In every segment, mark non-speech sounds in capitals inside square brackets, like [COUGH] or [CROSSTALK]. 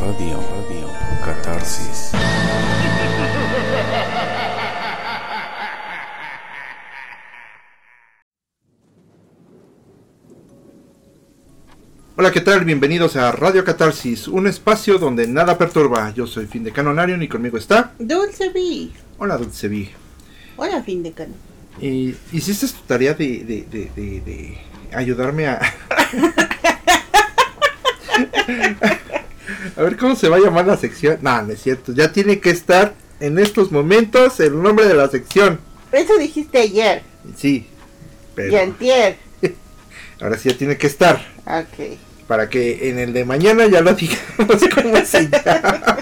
Radio, radio, catarsis. Hola, ¿qué tal? Bienvenidos a Radio Catarsis, un espacio donde nada perturba. Yo soy Fin de Canonarion y conmigo está. Dulce B. Hola, Dulce Vi. Hola, fin de cano. Eh, ¿Hiciste tu tarea de, de, de, de- de ayudarme a. [LAUGHS] [LAUGHS] a ver cómo se va a llamar la sección? No, no es cierto. Ya tiene que estar en estos momentos el nombre de la sección. Eso dijiste ayer. Sí, Y pero antier. [LAUGHS] ahora sí ya tiene que estar. Ok. Para que en el de mañana ya lo [LAUGHS] digamos cómo se llama.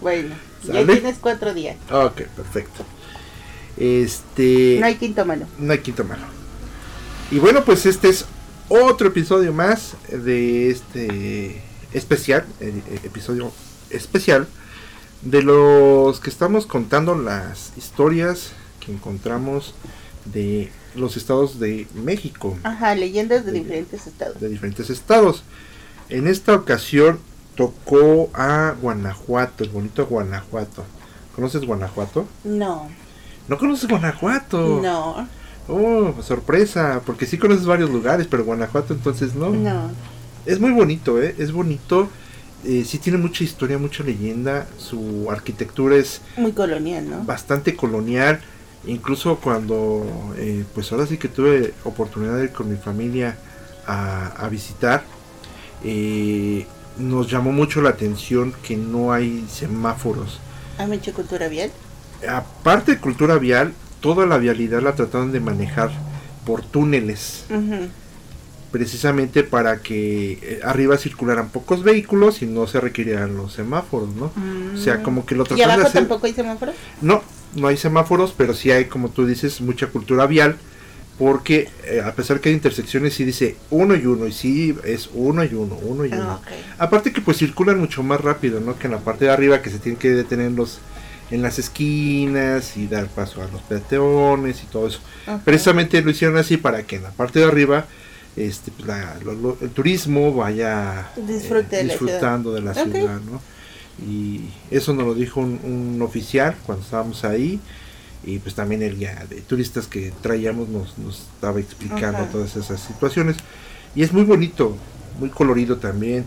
Bueno, ya tienes cuatro días. Ok, perfecto. Este. No hay quinto mano. no hay quinto malo. Y bueno, pues este es otro episodio más de este especial, eh, eh, episodio especial de los que estamos contando las historias que encontramos de los estados de México, Ajá, leyendas de Sí. diferentes estados. de diferentes estados. En esta ocasión tocó a Guanajuato, el bonito Guanajuato. ¿Conoces Guanajuato? No, ¿No conoces Guanajuato? no, Oh, sorpresa, porque sí conoces varios lugares, pero Guanajuato entonces no. no. Es muy bonito, ¿eh? Es bonito. Eh, sí tiene mucha historia, mucha leyenda. Su arquitectura es Muy colonial, ¿no? bastante colonial. Incluso cuando, eh, pues ahora sí que tuve oportunidad de ir con mi familia a, a visitar, eh, nos llamó mucho la atención que no hay semáforos. ¿Has hecho cultura vial? Aparte de cultura vial, toda la vialidad la trataron de manejar por túneles. Ujú. Precisamente para que eh, arriba circularan pocos vehículos y no se requirieran los semáforos, ¿no? O sea, Mm. como que lo ¿Y trataron de abajo hacer. tampoco hay semáforos? No, no hay semáforos, pero sí hay, como tú dices, mucha cultura vial, porque eh, a pesar que hay intersecciones, sí dice uno y uno, y sí es uno y uno, uno y uno. Ah. Aparte que pues circulan mucho más rápido, ¿no? Que en la parte de arriba que se tienen que detener en los en las esquinas y dar paso a los peatones y todo eso. Precisamente lo hicieron así para que en la parte de arriba este, pues, la- lo- lo- el turismo vaya eh, Disfrute de la disfrutando de la ciudad, ¿no? Y eso nos lo dijo un, un oficial cuando estábamos ahí y pues también el guía de turistas que traíamos nos, nos estaba explicando Ajá. todas esas situaciones y es muy bonito, muy colorido también.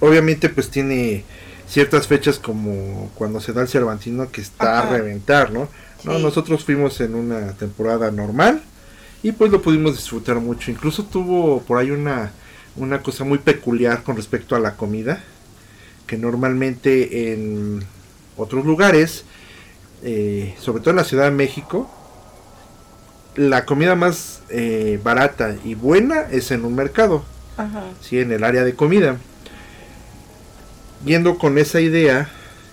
Obviamente pues tiene ciertas fechas como cuando se da el Cervantino que está Ajá. a reventar, ¿no? No, Sí. nosotros fuimos en una temporada normal y pues lo pudimos disfrutar mucho. Incluso tuvo por ahí una, una cosa muy peculiar con respecto a la comida, que normalmente en otros lugares, eh, sobre todo en la Ciudad de México, la comida más eh, barata y buena es en un mercado, Ajá. ¿sí? en el área de comida. Yendo con esa idea,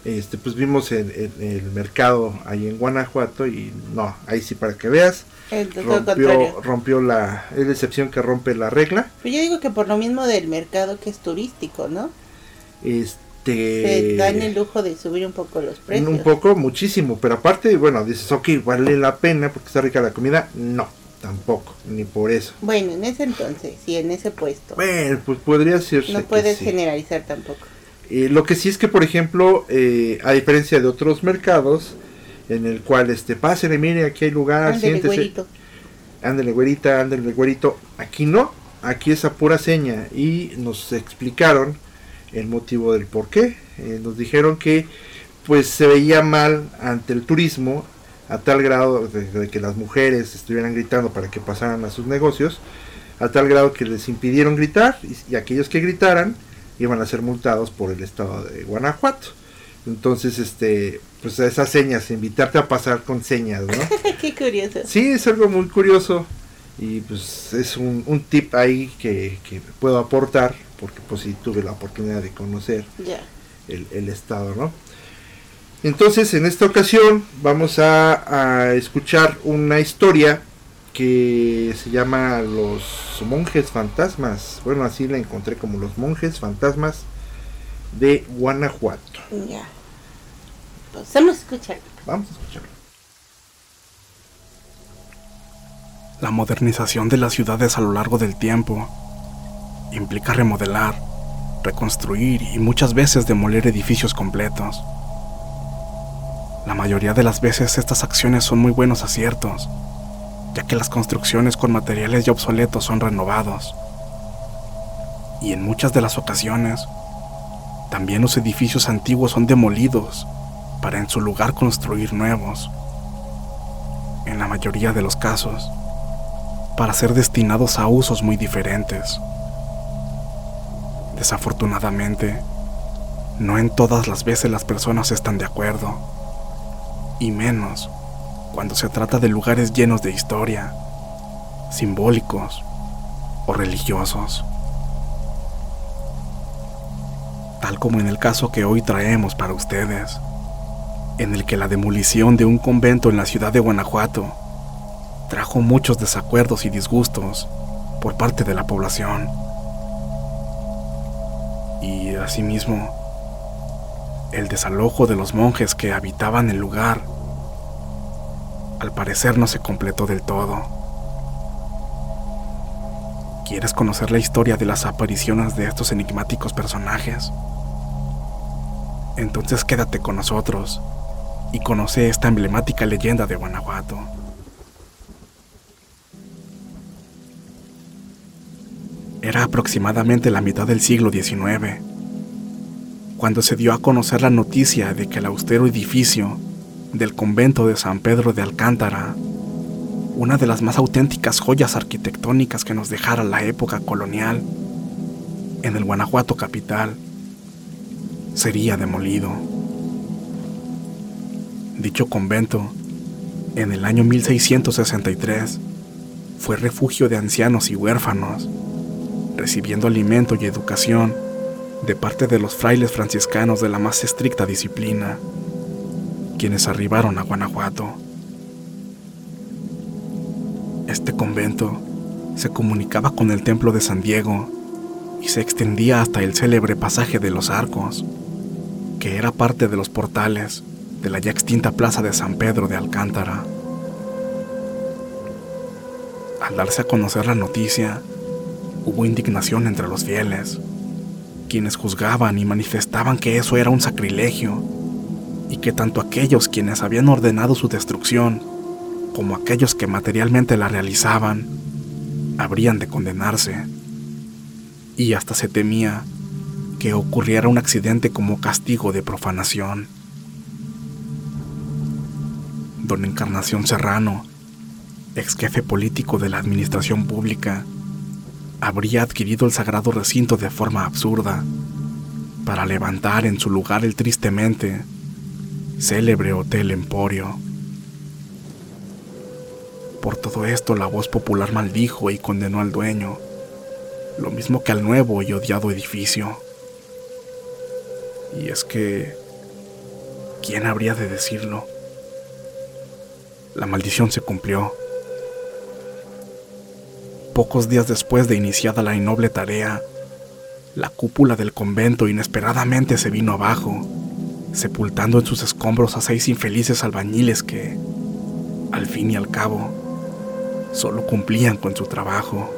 este, pues vimos el, el- el mercado ahí en Guanajuato y no, ahí sí para que veas, El rompió, rompió la, es la excepción que rompe la regla. Pero yo digo que por lo mismo del mercado que es turístico, ¿no? Este, Se dan el lujo de subir un poco los precios. un poco, muchísimo, pero aparte, bueno, dices, ok, vale la pena porque está rica la comida, no, tampoco, ni por eso. Bueno, en ese entonces, sí, en ese puesto. Bueno, pues podría decirse no puedes sí. generalizar tampoco. Eh, lo que sí es que, por ejemplo, eh, a diferencia de otros mercados, en el cual, este, pásenle, mire, aquí hay lugar, Ándale, siéntese, güerito. ándale, güerita, ándale, güerito. Aquí no, aquí es a pura seña. Y nos explicaron el motivo del por qué. Eh, nos dijeron que, pues, se veía mal ante el turismo, a tal grado de, de que las mujeres estuvieran gritando para que pasaran a sus negocios, a tal grado que les impidieron gritar, y, y aquellos que gritaran iban a ser multados por el estado de Guanajuato. Entonces, este, pues esas señas, invitarte a pasar con señas, ¿no? [LAUGHS] Qué curioso. Sí, es algo muy curioso y pues es un, un tip ahí que, que puedo aportar porque pues sí tuve la oportunidad de conocer Ya. el, el estado, ¿no? Entonces en esta ocasión vamos a, a escuchar una historia que se llama Los monjes fantasmas. Bueno, así la encontré como Los monjes fantasmas de Guanajuato. Ya. Pues vamos a escuchar. Vamos a escucharlo. La modernización de las ciudades a lo largo del tiempo implica remodelar, reconstruir y muchas veces demoler edificios completos. La mayoría de las veces estas acciones son muy buenos aciertos, ya que las construcciones con materiales ya obsoletos son renovados. Y en muchas de las ocasiones, también los edificios antiguos son demolidos para en su lugar construir nuevos. En la mayoría de los casos, para ser destinados a usos muy diferentes. Desafortunadamente, no en todas las veces las personas están de acuerdo, y menos cuando se trata de lugares llenos de historia, simbólicos o religiosos. Tal como en el caso que hoy traemos para ustedes, en el que la demolición de un convento en la ciudad de Guanajuato trajo muchos desacuerdos y disgustos por parte de la población. Y asimismo, el desalojo de los monjes que habitaban el lugar al parecer no se completó del todo. ¿Quieres conocer la historia de las apariciones de estos enigmáticos personajes? Entonces quédate con nosotros y conoce esta emblemática leyenda de Guanajuato. Era aproximadamente la mitad del siglo XIX, cuando se dio a conocer la noticia de que el austero edificio del convento de San Pedro de Alcántara, una de las más auténticas joyas arquitectónicas que nos dejara la época colonial, en el Guanajuato capital, sería demolido. Dicho convento, en el año 1663, fue refugio de ancianos y huérfanos, recibiendo alimento y educación de parte de los frailes franciscanos de la más estricta disciplina, quienes arribaron a Guanajuato. Este convento se comunicaba con el templo de San Diego y se extendía hasta el célebre pasaje de los arcos, que era parte de los portales de la ya extinta plaza de San Pedro de Alcántara. Al darse a conocer la noticia, hubo indignación entre los fieles, quienes juzgaban y manifestaban que eso era un sacrilegio, y que tanto aquellos quienes habían ordenado su destrucción, como aquellos que materialmente la realizaban, habrían de condenarse. Y hasta se temía que ocurriera un accidente como castigo de profanación. Don Encarnación Serrano, ex jefe político de la administración pública, habría adquirido el sagrado recinto de forma absurda, para levantar en su lugar el tristemente célebre Hotel Emporio. Por todo esto la voz popular maldijo y condenó al dueño, lo mismo que al nuevo y odiado edificio. Y es que, ¿quién habría de decirlo? La maldición se cumplió. Pocos días después de iniciada la innoble tarea, la cúpula del convento inesperadamente se vino abajo, sepultando en sus escombros a seis infelices albañiles que, al fin y al cabo, solo cumplían con su trabajo.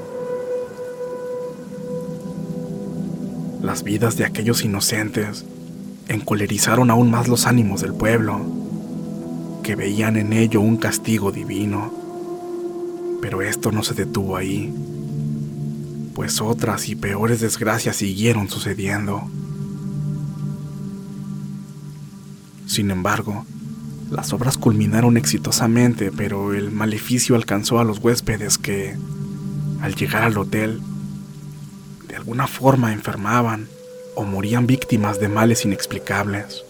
Las vidas de aquellos inocentes encolerizaron aún más los ánimos del pueblo, que veían en ello un castigo divino. Pero esto no se detuvo ahí, pues otras y peores desgracias siguieron sucediendo. Sin embargo, las obras culminaron exitosamente, pero el maleficio alcanzó a los huéspedes que, al llegar al hotel, de alguna forma enfermaban o morían víctimas de males inexplicables.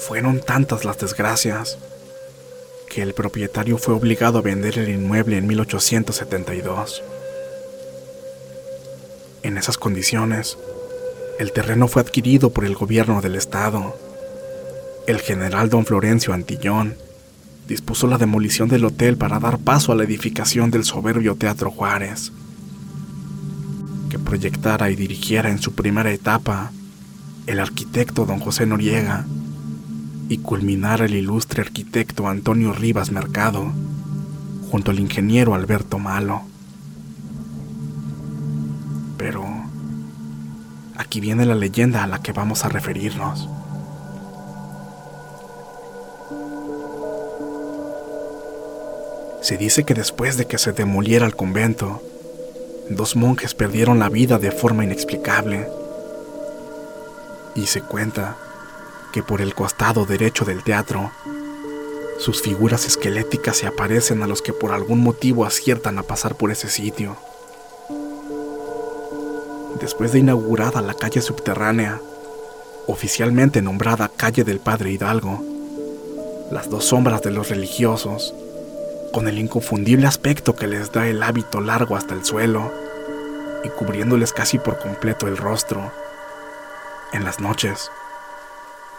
Fueron tantas las desgracias que el propietario fue obligado a vender el inmueble en 1872. En esas condiciones, el terreno fue adquirido por el gobierno del estado. El general don Florencio Antillón dispuso la demolición del hotel para dar paso a la edificación del soberbio Teatro Juárez, que proyectara y dirigiera en su primera etapa el arquitecto don José Noriega y culminar el ilustre arquitecto Antonio Rivas Mercado, junto al ingeniero Alberto Malo. Pero, Aquí viene la leyenda a la que vamos a referirnos. Se dice que después de que se demoliera el convento, dos monjes perdieron la vida de forma inexplicable. Y se cuenta que por el costado derecho del teatro, sus figuras esqueléticas se aparecen a los que por algún motivo aciertan a pasar por ese sitio. Después de inaugurada la calle subterránea, oficialmente nombrada Calle del Padre Hidalgo, las dos sombras de los religiosos, con el inconfundible aspecto que les da el hábito largo hasta el suelo y cubriéndoles casi por completo el rostro, en las noches,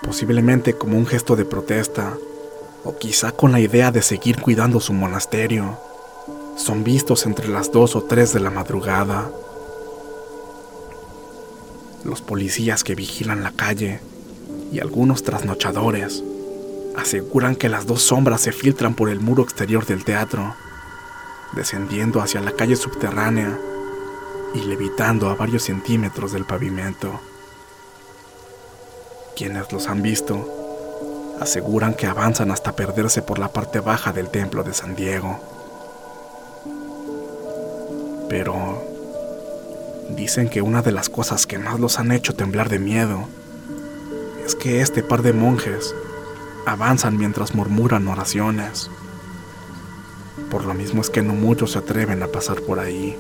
posiblemente como un gesto de protesta, o quizá con la idea de seguir cuidando su monasterio, son vistos entre las dos o tres de la madrugada. Los policías que vigilan la calle y algunos trasnochadores aseguran que las dos sombras se filtran por el muro exterior del teatro, descendiendo hacia la calle subterránea y levitando a varios centímetros del pavimento. Quienes los han visto aseguran que avanzan hasta perderse por la parte baja del templo de San Diego. Pero dicen que una de las cosas que más los han hecho temblar de miedo es que este par de monjes avanzan mientras murmuran oraciones. Por lo mismo es que no muchos se atreven a pasar por ahí.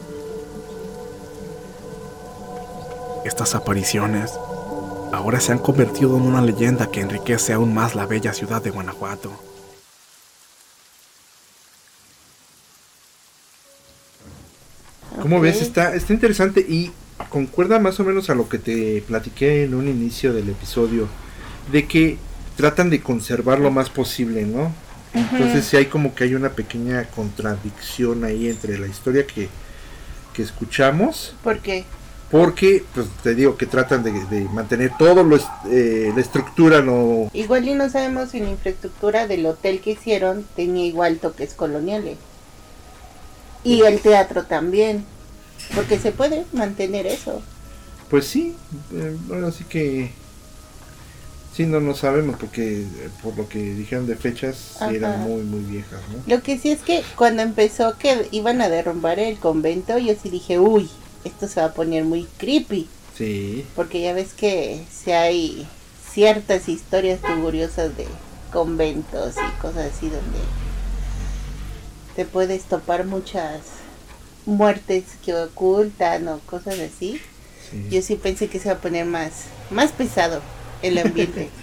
Estas apariciones ahora se han convertido en una leyenda que enriquece aún más la bella ciudad de Guanajuato. ¿Cómo Ok. ves? Está, está interesante y concuerda más o menos a lo que te platiqué en un inicio del episodio, de que tratan de conservar lo más posible, ¿no? Entonces sí hay como que hay una pequeña contradicción ahí entre la historia que, que escuchamos, ¿Por qué? Porque, pues te digo que tratan de, de mantener todo lo, eh, la estructura, lo... Igual y no sabemos si la infraestructura del hotel que hicieron tenía igual toques coloniales. Y el teatro también. Porque se puede mantener eso. Pues sí, eh, bueno, así que... Sí, no, no sabemos porque eh, por lo que dijeron de fechas, Ajá. eran muy, muy viejas, ¿no? Lo que sí es que cuando empezó que iban a derrumbar el convento, yo sí dije, uy, esto se va a poner muy creepy. Sí, Porque ya ves que si hay ciertas historias curiosas de conventos y cosas así donde te puedes topar muchas muertes que ocultan o cosas así. sí. Yo sí pensé que se iba a poner más, más pesado el ambiente. [LAUGHS]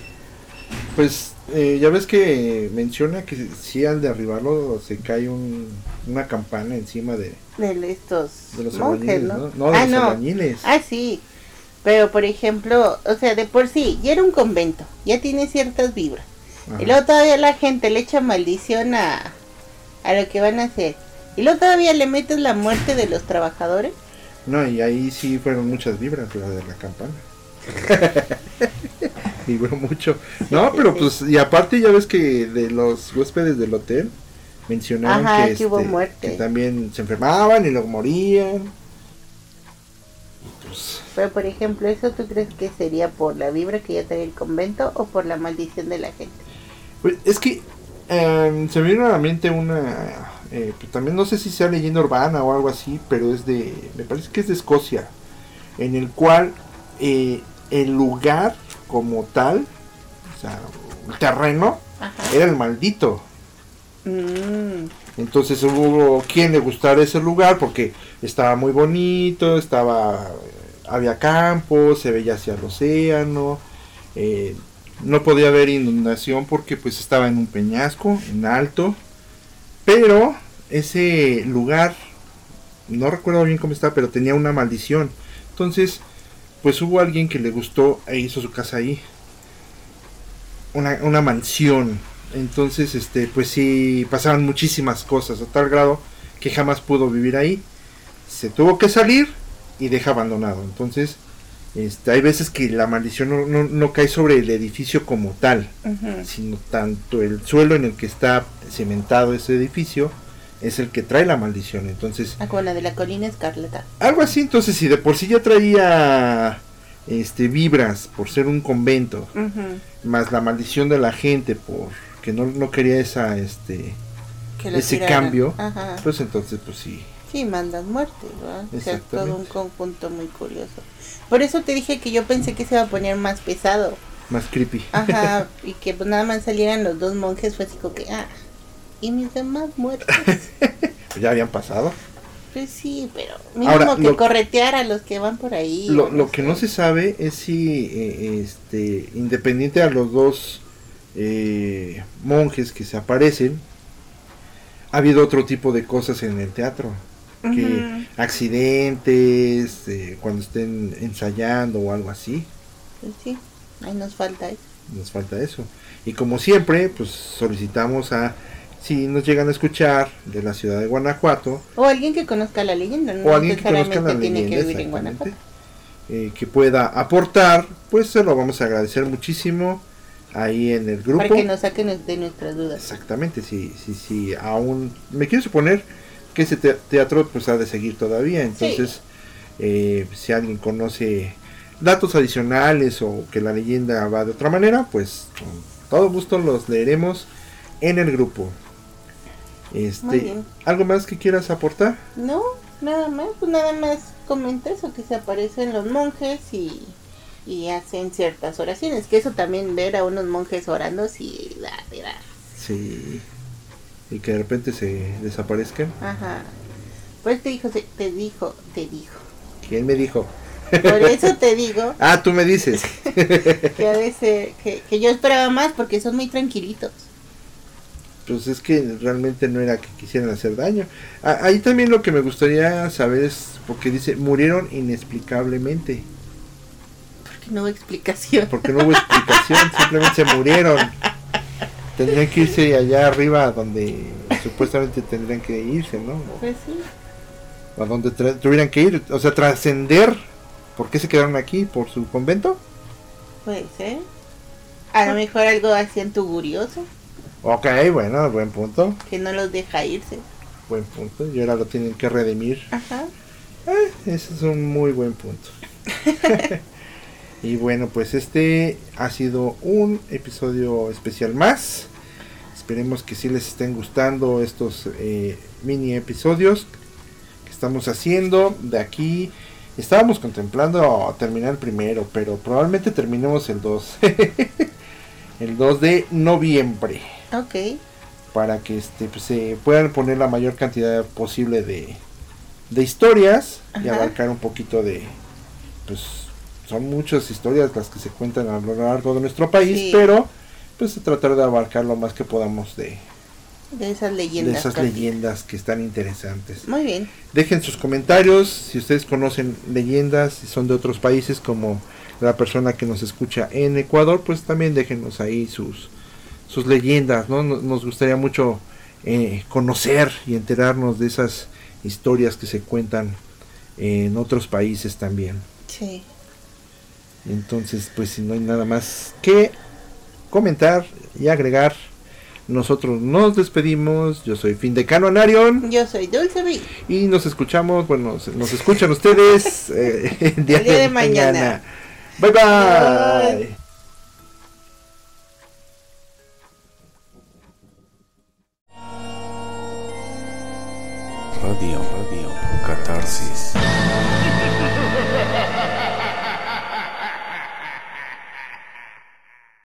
Pues eh, ya ves que menciona que si al derribarlo se cae un, una campana encima de, de estos de los monjes, ¿no? ¿no? No, de ah, los no. albañiles. Ah, sí. Pero, por ejemplo, o sea, de por sí, ya era un convento, ya tiene ciertas vibras. Ajá. Y luego todavía la gente le echa maldición a, a lo que van a hacer. Y luego todavía le metes la muerte de los trabajadores. No, y ahí sí fueron muchas vibras, la de la campana. [LAUGHS] [LAUGHS] Vibró mucho. No, pero pues, y aparte ya ves que de los huéspedes del hotel mencionaban Ajá, que, que hubo este, muerte. que también se enfermaban y luego morían. Y pues, Pero, por ejemplo, ¿eso tú crees que sería por la vibra que ya trae el convento o por la maldición de la gente? Pues, es que em, se me vino a la mente una. eh, pues, también no sé si sea leyenda urbana o algo así, pero es de. Me parece que es de Escocia. En el cual eh, el lugar como tal, o sea, el terreno, Ajá. era el maldito. Mm, Entonces hubo quien le gustara ese lugar porque estaba muy bonito, estaba había campos, se veía hacia el océano, eh, no podía haber inundación porque pues estaba en un peñasco, en alto, pero ese lugar, no recuerdo bien cómo estaba, pero tenía una maldición. Entonces, pues hubo alguien que le gustó e hizo su casa ahí. Una, una mansión. Entonces, este, pues sí, pasaban muchísimas cosas a tal grado que jamás pudo vivir ahí. Se tuvo que salir y deja abandonado. Entonces, este, hay veces que la maldición no, no- no cae sobre el edificio como tal, sino tanto el suelo en el que está cimentado ese edificio es el que trae la maldición. Entonces, Ah, como la de la colina escarlata. algo así, entonces si de por sí ya traía este vibras por ser un convento, Ujú. más la maldición de la gente por que no, no quería esa este Que ese tiraran. cambio, Ajá. pues entonces pues sí. Sí, mandan muerte, ¿verdad? O sea, todo un conjunto muy curioso. Por eso te dije que yo pensé que se iba a poner más pesado. Más creepy. Ajá, [LAUGHS] y que pues nada más salieran los dos monjes, fue así como que, ah, y mis demás muertos. [LAUGHS] ya habían pasado. Pues sí, pero mínimo Ahora, que lo- corretear a los que van por ahí. Lo, lo que no se sabe es si, eh, este, independiente a los dos eh, monjes que se aparecen, ha habido otro tipo de cosas en el teatro. Que Ujú. accidentes, eh, cuando estén ensayando o algo así, Pues sí, ahí nos falta eso. nos falta eso. Y como siempre, pues solicitamos a, si nos llegan a escuchar de la ciudad de Guanajuato, O alguien que conozca la leyenda, no o alguien que conozca la tiene leyenda, que vivir en Guanajuato. eh, que pueda aportar, pues se lo vamos a agradecer muchísimo ahí en el grupo. Para que nos saquen de nuestras dudas. Exactamente, sí, sí, sí, aún me quiero suponer que ese te- teatro pues ha de seguir todavía, entonces eh, si alguien conoce datos adicionales o que la leyenda va de otra manera, pues con todo gusto los leeremos en el grupo. Este. ¿algo más que quieras aportar? No, nada más, pues nada más comenta eso, que se aparecen los monjes y, y hacen ciertas oraciones. Que eso también ver a unos monjes orando, sí, da, dar. Sí. Y que de repente se desaparezcan. Ajá. Pues te dijo, te dijo, te dijo. ¿Quién me dijo? Por [LAUGHS] eso te digo Ah, tú me dices. [LAUGHS] que a veces, que, que yo esperaba más porque son muy tranquilitos. Pues es que realmente no era que quisieran hacer daño. A- ahí también lo que me gustaría saber es porque dice murieron inexplicablemente, Porque no hubo explicación. porque no hubo explicación, [LAUGHS] simplemente se murieron. Tendrían que irse allá arriba donde supuestamente tendrían que irse, ¿no? Pues sí. O a donde tuvieran que ir, o sea, trascender. ¿Por qué se quedaron aquí? ¿Por su convento? Puede ser. A lo mejor algo hacían tugurioso, Ok, bueno, buen punto, que no los deja irse. buen punto. Y ahora lo tienen que redimir. Ajá. Eh, ese es un muy buen punto. [LAUGHS] y bueno, pues este ha sido un episodio especial más. Esperemos que sí les estén gustando estos eh, mini episodios que estamos haciendo. De aquí estábamos contemplando terminar el primero, pero probablemente terminemos el 2. [LAUGHS] el 2 de noviembre Ok. para que este pues, se puedan poner la mayor cantidad posible de, de historias y abarcar un poquito de pues son muchas historias las que se cuentan a lo largo de nuestro país Sí. pero pues tratar de abarcar lo más que podamos de, De esas de leyendas. esas casi. leyendas que están interesantes Muy bien. dejen sus comentarios si ustedes conocen leyendas si son de otros países como la persona que nos escucha en Ecuador pues también déjenos ahí sus sus leyendas no No- nos gustaría mucho eh, conocer y enterarnos de esas historias que se cuentan en otros países también Sí. entonces pues si no hay nada más que comentar y agregar nosotros nos despedimos yo soy Findecano Anarion Yo soy Dulce Bee. y nos escuchamos, bueno, nos escuchan ustedes [LAUGHS] eh, el día, El día de, de mañana. mañana. Bye bye. Bye.